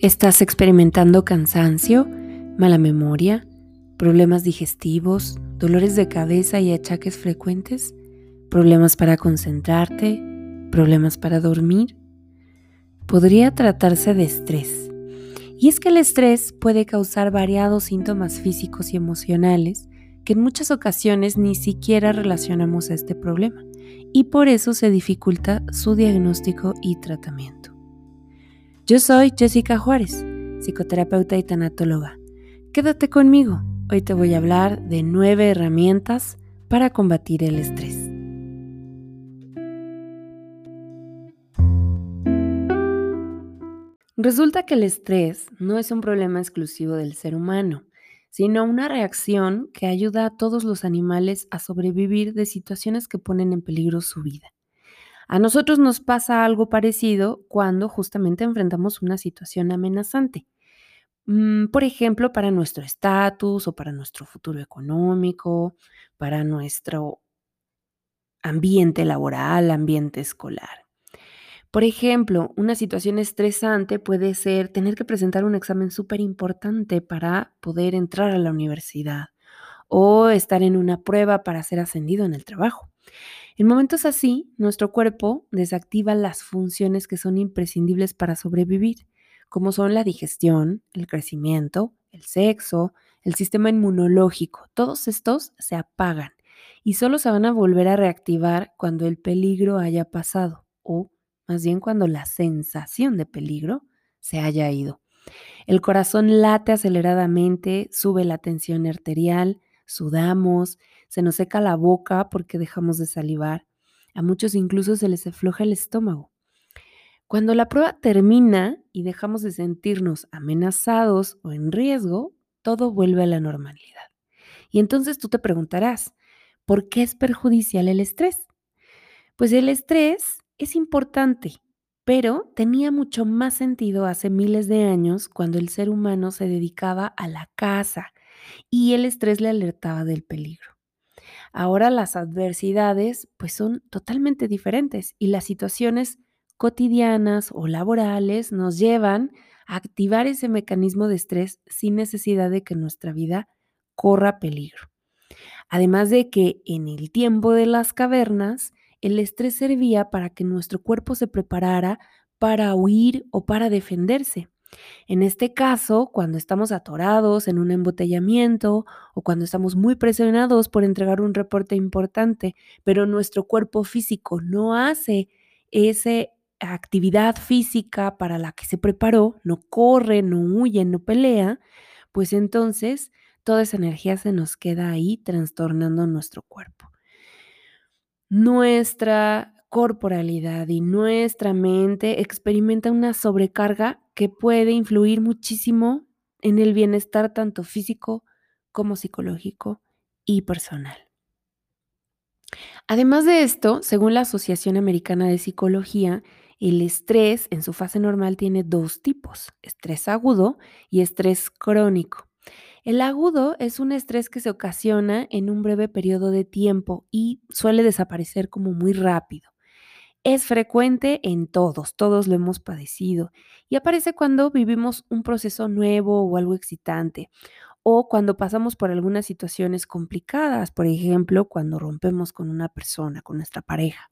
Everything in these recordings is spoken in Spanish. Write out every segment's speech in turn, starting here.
¿Estás experimentando cansancio, mala memoria, problemas digestivos, dolores de cabeza y achaques frecuentes? ¿Problemas para concentrarte? ¿Problemas para dormir? Podría tratarse de estrés. Y es que el estrés puede causar variados síntomas físicos y emocionales que en muchas ocasiones ni siquiera relacionamos a este problema y por eso se dificulta su diagnóstico y tratamiento. Yo soy Jessica Juárez, psicoterapeuta y tanatóloga. Quédate conmigo, hoy te voy a hablar de nueve herramientas para combatir el estrés. Resulta que el estrés no es un problema exclusivo del ser humano, sino una reacción que ayuda a todos los animales a sobrevivir de situaciones que ponen en peligro su vida. A nosotros nos pasa algo parecido cuando justamente enfrentamos una situación amenazante. Mm, por ejemplo, para nuestro estatus o para nuestro futuro económico, para nuestro ambiente laboral, ambiente escolar. Por ejemplo, una situación estresante puede ser tener que presentar un examen súper importante para poder entrar a la universidad o estar en una prueba para ser ascendido en el trabajo. En momentos así, nuestro cuerpo desactiva las funciones que son imprescindibles para sobrevivir, como son la digestión, el crecimiento, el sexo, el sistema inmunológico. Todos estos se apagan y solo se van a volver a reactivar cuando el peligro haya pasado o más bien cuando la sensación de peligro se haya ido. El corazón late aceleradamente, sube la tensión arterial, sudamos, se nos seca la boca porque dejamos de salivar. A muchos incluso se les afloja el estómago. Cuando la prueba termina y dejamos de sentirnos amenazados o en riesgo, todo vuelve a la normalidad. Y entonces tú te preguntarás, ¿por qué es perjudicial el estrés? Pues el estrés es importante, pero tenía mucho más sentido hace miles de años cuando el ser humano se dedicaba a la caza y el estrés le alertaba del peligro. Ahora las adversidades pues son totalmente diferentes y las situaciones cotidianas o laborales nos llevan a activar ese mecanismo de estrés sin necesidad de que nuestra vida corra peligro. Además de que en el tiempo de las cavernas, el estrés servía para que nuestro cuerpo se preparara para huir o para defenderse. En este caso, cuando estamos atorados en un embotellamiento o cuando estamos muy presionados por entregar un reporte importante, pero nuestro cuerpo físico no hace esa actividad física para la que se preparó, no corre, no huye, no pelea, pues entonces toda esa energía se nos queda ahí trastornando nuestro cuerpo. Nuestra corporalidad y nuestra mente experimenta una sobrecarga que puede influir muchísimo en el bienestar tanto físico como psicológico y personal. Además de esto, según la Asociación Americana de Psicología, el estrés en su fase normal tiene dos tipos, estrés agudo y estrés crónico. El agudo es un estrés que se ocasiona en un breve periodo de tiempo y suele desaparecer como muy rápido. Es frecuente en todos, todos lo hemos padecido y aparece cuando vivimos un proceso nuevo o algo excitante o cuando pasamos por algunas situaciones complicadas, por ejemplo, cuando rompemos con una persona, con nuestra pareja.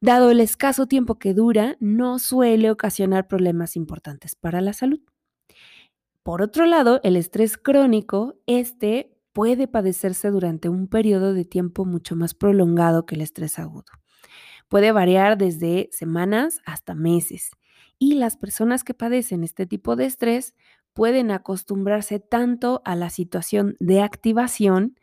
Dado el escaso tiempo que dura, no suele ocasionar problemas importantes para la salud. Por otro lado, el estrés crónico, este puede padecerse durante un periodo de tiempo mucho más prolongado que el estrés agudo. Puede variar desde semanas hasta meses. Y las personas que padecen este tipo de estrés pueden acostumbrarse tanto a la situación de activación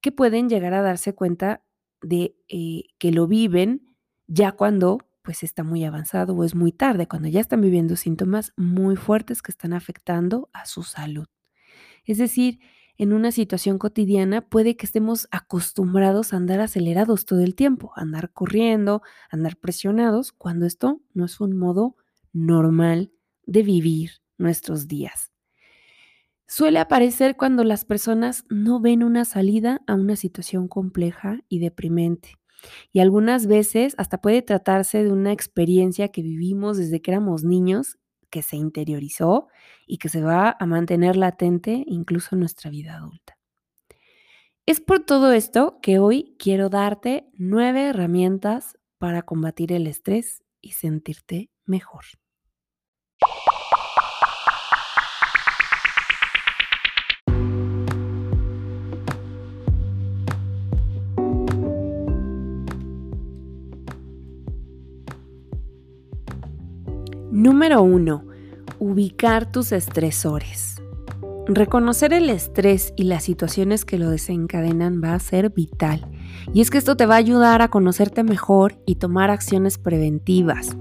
que pueden llegar a darse cuenta de eh, que lo viven ya cuando pues está muy avanzado o es muy tarde, cuando ya están viviendo síntomas muy fuertes que están afectando a su salud. Es decir, en una situación cotidiana puede que estemos acostumbrados a andar acelerados todo el tiempo, andar corriendo, andar presionados, cuando esto no es un modo normal de vivir nuestros días. Suele aparecer cuando las personas no ven una salida a una situación compleja y deprimente. Y algunas veces hasta puede tratarse de una experiencia que vivimos desde que éramos niños que se interiorizó y que se va a mantener latente incluso en nuestra vida adulta. Es por todo esto que hoy quiero darte nueve herramientas para combatir el estrés y sentirte mejor. Número 1. Ubicar tus estresores. Reconocer el estrés y las situaciones que lo desencadenan va a ser vital. Y es que esto te va a ayudar a conocerte mejor y tomar acciones preventivas.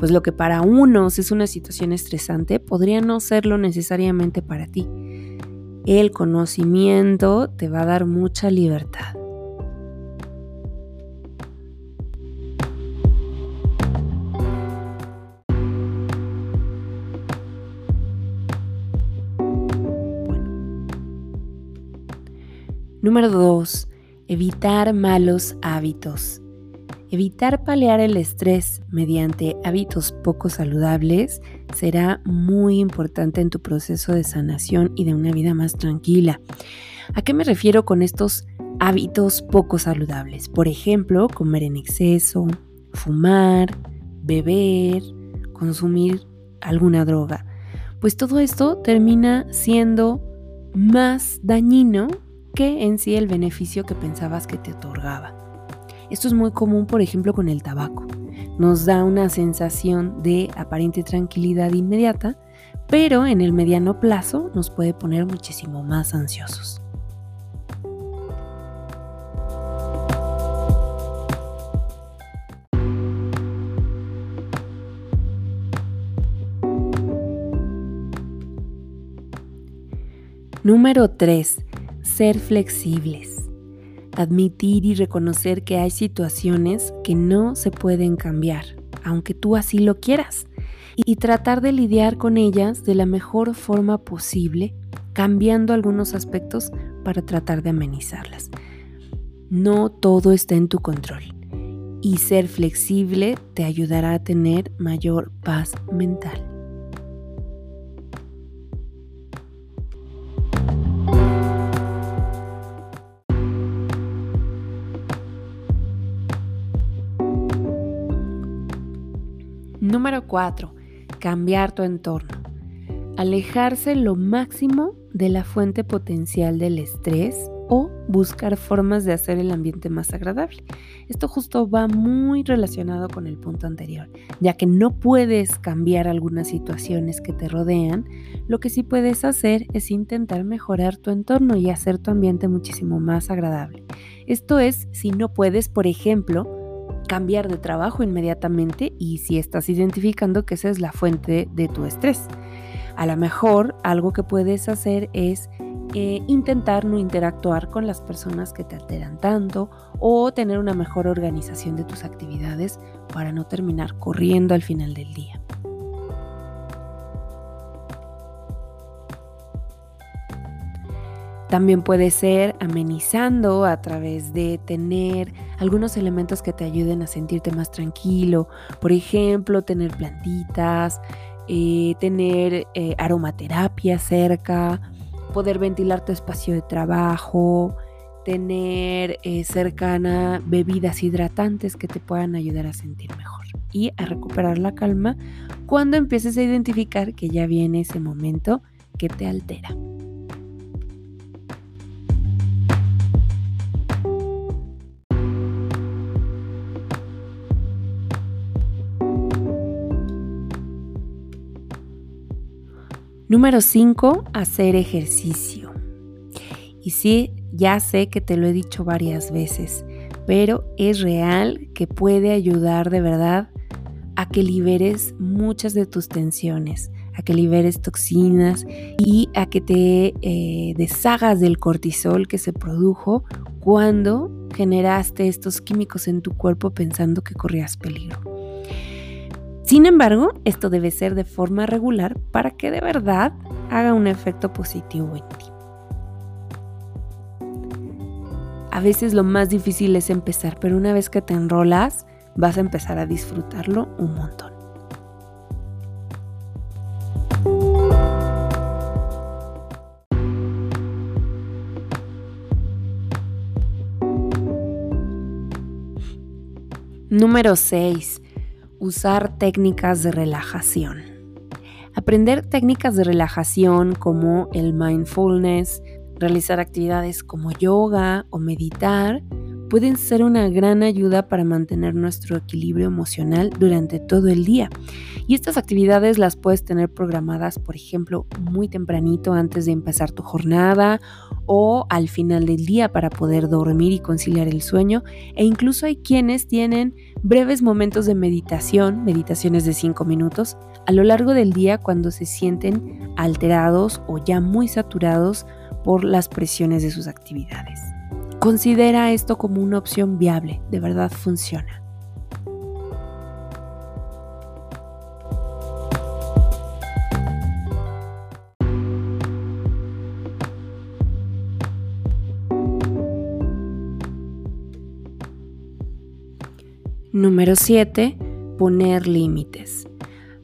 Pues lo que para unos es una situación estresante podría no serlo necesariamente para ti. El conocimiento te va a dar mucha libertad. Número 2. Evitar malos hábitos. Evitar paliar el estrés mediante hábitos poco saludables será muy importante en tu proceso de sanación y de una vida más tranquila. ¿A qué me refiero con estos hábitos poco saludables? Por ejemplo, comer en exceso, fumar, beber, consumir alguna droga. Pues todo esto termina siendo más dañino que en sí el beneficio que pensabas que te otorgaba. Esto es muy común, por ejemplo, con el tabaco. Nos da una sensación de aparente tranquilidad inmediata, pero en el mediano plazo nos puede poner muchísimo más ansiosos. Número 3 ser flexibles. Admitir y reconocer que hay situaciones que no se pueden cambiar, aunque tú así lo quieras. Y tratar de lidiar con ellas de la mejor forma posible, cambiando algunos aspectos para tratar de amenizarlas. No todo está en tu control. Y ser flexible te ayudará a tener mayor paz mental. Número 4. Cambiar tu entorno. Alejarse lo máximo de la fuente potencial del estrés o buscar formas de hacer el ambiente más agradable. Esto justo va muy relacionado con el punto anterior, ya que no puedes cambiar algunas situaciones que te rodean, lo que sí puedes hacer es intentar mejorar tu entorno y hacer tu ambiente muchísimo más agradable. Esto es, si no puedes, por ejemplo, cambiar de trabajo inmediatamente y si estás identificando que esa es la fuente de tu estrés. A lo mejor algo que puedes hacer es eh, intentar no interactuar con las personas que te alteran tanto o tener una mejor organización de tus actividades para no terminar corriendo al final del día. También puede ser amenizando a través de tener algunos elementos que te ayuden a sentirte más tranquilo. Por ejemplo, tener plantitas, eh, tener eh, aromaterapia cerca, poder ventilar tu espacio de trabajo, tener eh, cercana bebidas hidratantes que te puedan ayudar a sentir mejor y a recuperar la calma cuando empieces a identificar que ya viene ese momento que te altera. Número 5, hacer ejercicio. Y sí, ya sé que te lo he dicho varias veces, pero es real que puede ayudar de verdad a que liberes muchas de tus tensiones, a que liberes toxinas y a que te eh, deshagas del cortisol que se produjo cuando generaste estos químicos en tu cuerpo pensando que corrías peligro. Sin embargo, esto debe ser de forma regular para que de verdad haga un efecto positivo en ti. A veces lo más difícil es empezar, pero una vez que te enrolas, vas a empezar a disfrutarlo un montón. Número 6. Usar técnicas de relajación. Aprender técnicas de relajación como el mindfulness, realizar actividades como yoga o meditar pueden ser una gran ayuda para mantener nuestro equilibrio emocional durante todo el día. Y estas actividades las puedes tener programadas, por ejemplo, muy tempranito antes de empezar tu jornada o al final del día para poder dormir y conciliar el sueño. E incluso hay quienes tienen breves momentos de meditación, meditaciones de 5 minutos, a lo largo del día cuando se sienten alterados o ya muy saturados por las presiones de sus actividades. Considera esto como una opción viable, de verdad funciona. Número 7. Poner límites.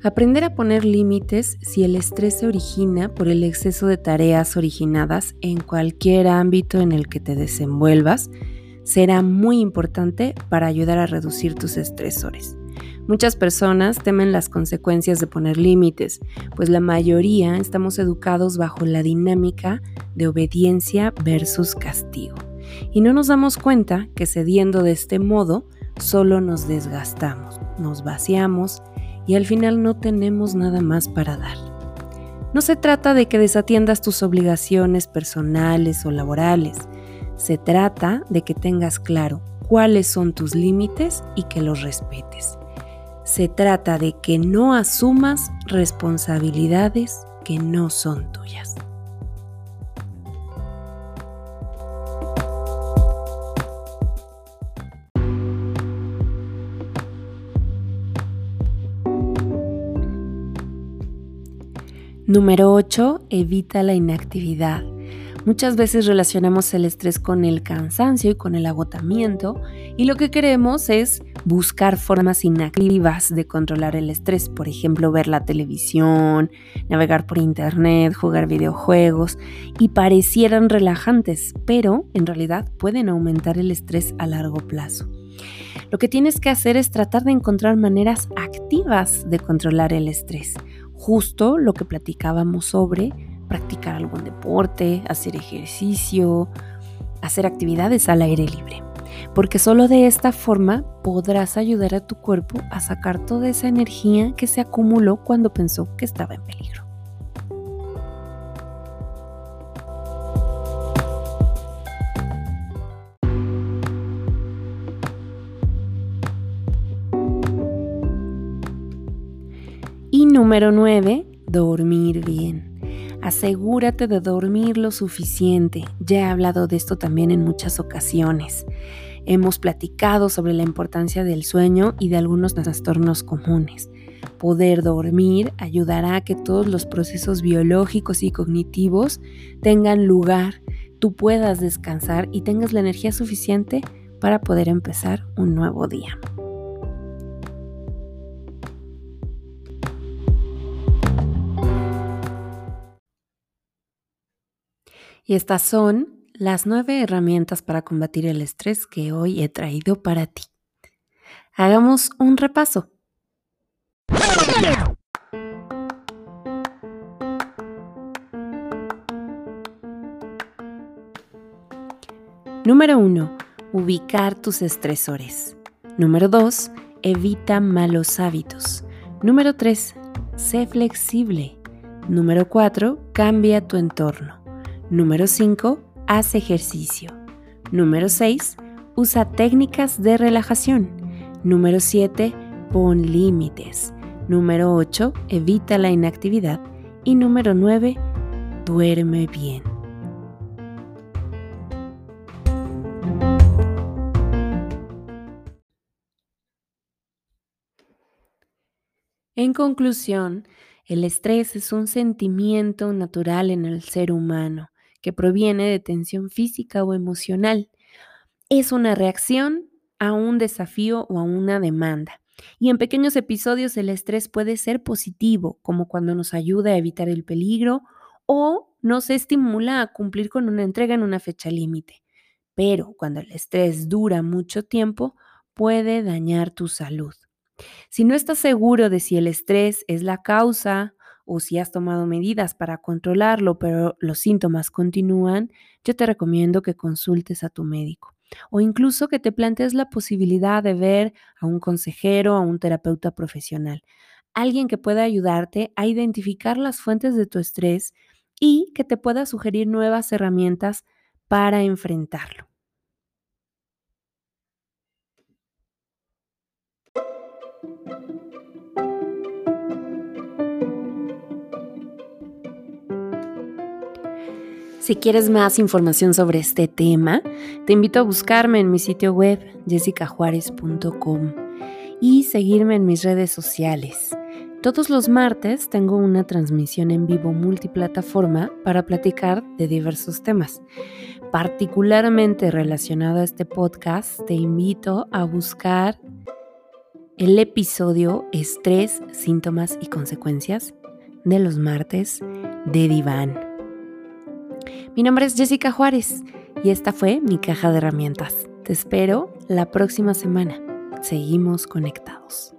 Aprender a poner límites si el estrés se origina por el exceso de tareas originadas en cualquier ámbito en el que te desenvuelvas será muy importante para ayudar a reducir tus estresores. Muchas personas temen las consecuencias de poner límites, pues la mayoría estamos educados bajo la dinámica de obediencia versus castigo. Y no nos damos cuenta que cediendo de este modo solo nos desgastamos, nos vaciamos y al final no tenemos nada más para dar. No se trata de que desatiendas tus obligaciones personales o laborales, se trata de que tengas claro cuáles son tus límites y que los respetes. Se trata de que no asumas responsabilidades que no son tuyas. Número 8. Evita la inactividad. Muchas veces relacionamos el estrés con el cansancio y con el agotamiento y lo que queremos es buscar formas inactivas de controlar el estrés, por ejemplo, ver la televisión, navegar por internet, jugar videojuegos y parecieran relajantes, pero en realidad pueden aumentar el estrés a largo plazo. Lo que tienes que hacer es tratar de encontrar maneras activas de controlar el estrés justo lo que platicábamos sobre practicar algún deporte, hacer ejercicio, hacer actividades al aire libre. Porque solo de esta forma podrás ayudar a tu cuerpo a sacar toda esa energía que se acumuló cuando pensó que estaba en peligro. Número 9, dormir bien. Asegúrate de dormir lo suficiente. Ya he hablado de esto también en muchas ocasiones. Hemos platicado sobre la importancia del sueño y de algunos trastornos comunes. Poder dormir ayudará a que todos los procesos biológicos y cognitivos tengan lugar, tú puedas descansar y tengas la energía suficiente para poder empezar un nuevo día. Y estas son las nueve herramientas para combatir el estrés que hoy he traído para ti. Hagamos un repaso. Número 1. Ubicar tus estresores. Número 2. Evita malos hábitos. Número 3. Sé flexible. Número 4. Cambia tu entorno. Número 5. Haz ejercicio. Número 6. Usa técnicas de relajación. Número 7. Pon límites. Número 8. Evita la inactividad. Y número 9. Duerme bien. En conclusión, el estrés es un sentimiento natural en el ser humano que proviene de tensión física o emocional. Es una reacción a un desafío o a una demanda. Y en pequeños episodios el estrés puede ser positivo, como cuando nos ayuda a evitar el peligro o nos estimula a cumplir con una entrega en una fecha límite. Pero cuando el estrés dura mucho tiempo, puede dañar tu salud. Si no estás seguro de si el estrés es la causa o si has tomado medidas para controlarlo, pero los síntomas continúan, yo te recomiendo que consultes a tu médico o incluso que te plantees la posibilidad de ver a un consejero, a un terapeuta profesional, alguien que pueda ayudarte a identificar las fuentes de tu estrés y que te pueda sugerir nuevas herramientas para enfrentarlo. Si quieres más información sobre este tema, te invito a buscarme en mi sitio web jessicajuárez.com y seguirme en mis redes sociales. Todos los martes tengo una transmisión en vivo multiplataforma para platicar de diversos temas. Particularmente relacionado a este podcast, te invito a buscar el episodio Estrés, síntomas y consecuencias de los martes de Diván. Mi nombre es Jessica Juárez y esta fue mi caja de herramientas. Te espero la próxima semana. Seguimos conectados.